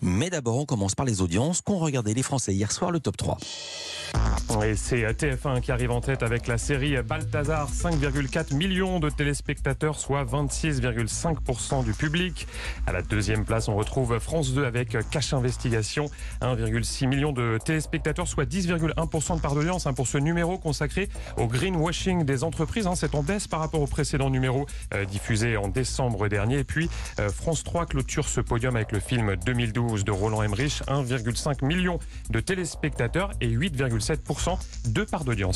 Mais d'abord, on commence par les audiences qu'ont regardé les Français hier soir, le top 3. Et c'est TF1 qui arrive en tête avec la série Balthazar, 5,4 millions de téléspectateurs, soit 26,5% du public. À la deuxième place, on retrouve France 2 avec Cache Investigation, 1,6 million de téléspectateurs, soit 10,1% de part d'audience hein, pour ce numéro consacré au greenwashing des entreprises. Hein. C'est en baisse par rapport au précédent numéro euh, diffusé en décembre dernier. Et puis euh, France 3 clôture ce podium avec le film 2012 de Roland Emmerich, 1,5 million de téléspectateurs et 8,7% de part d'audience.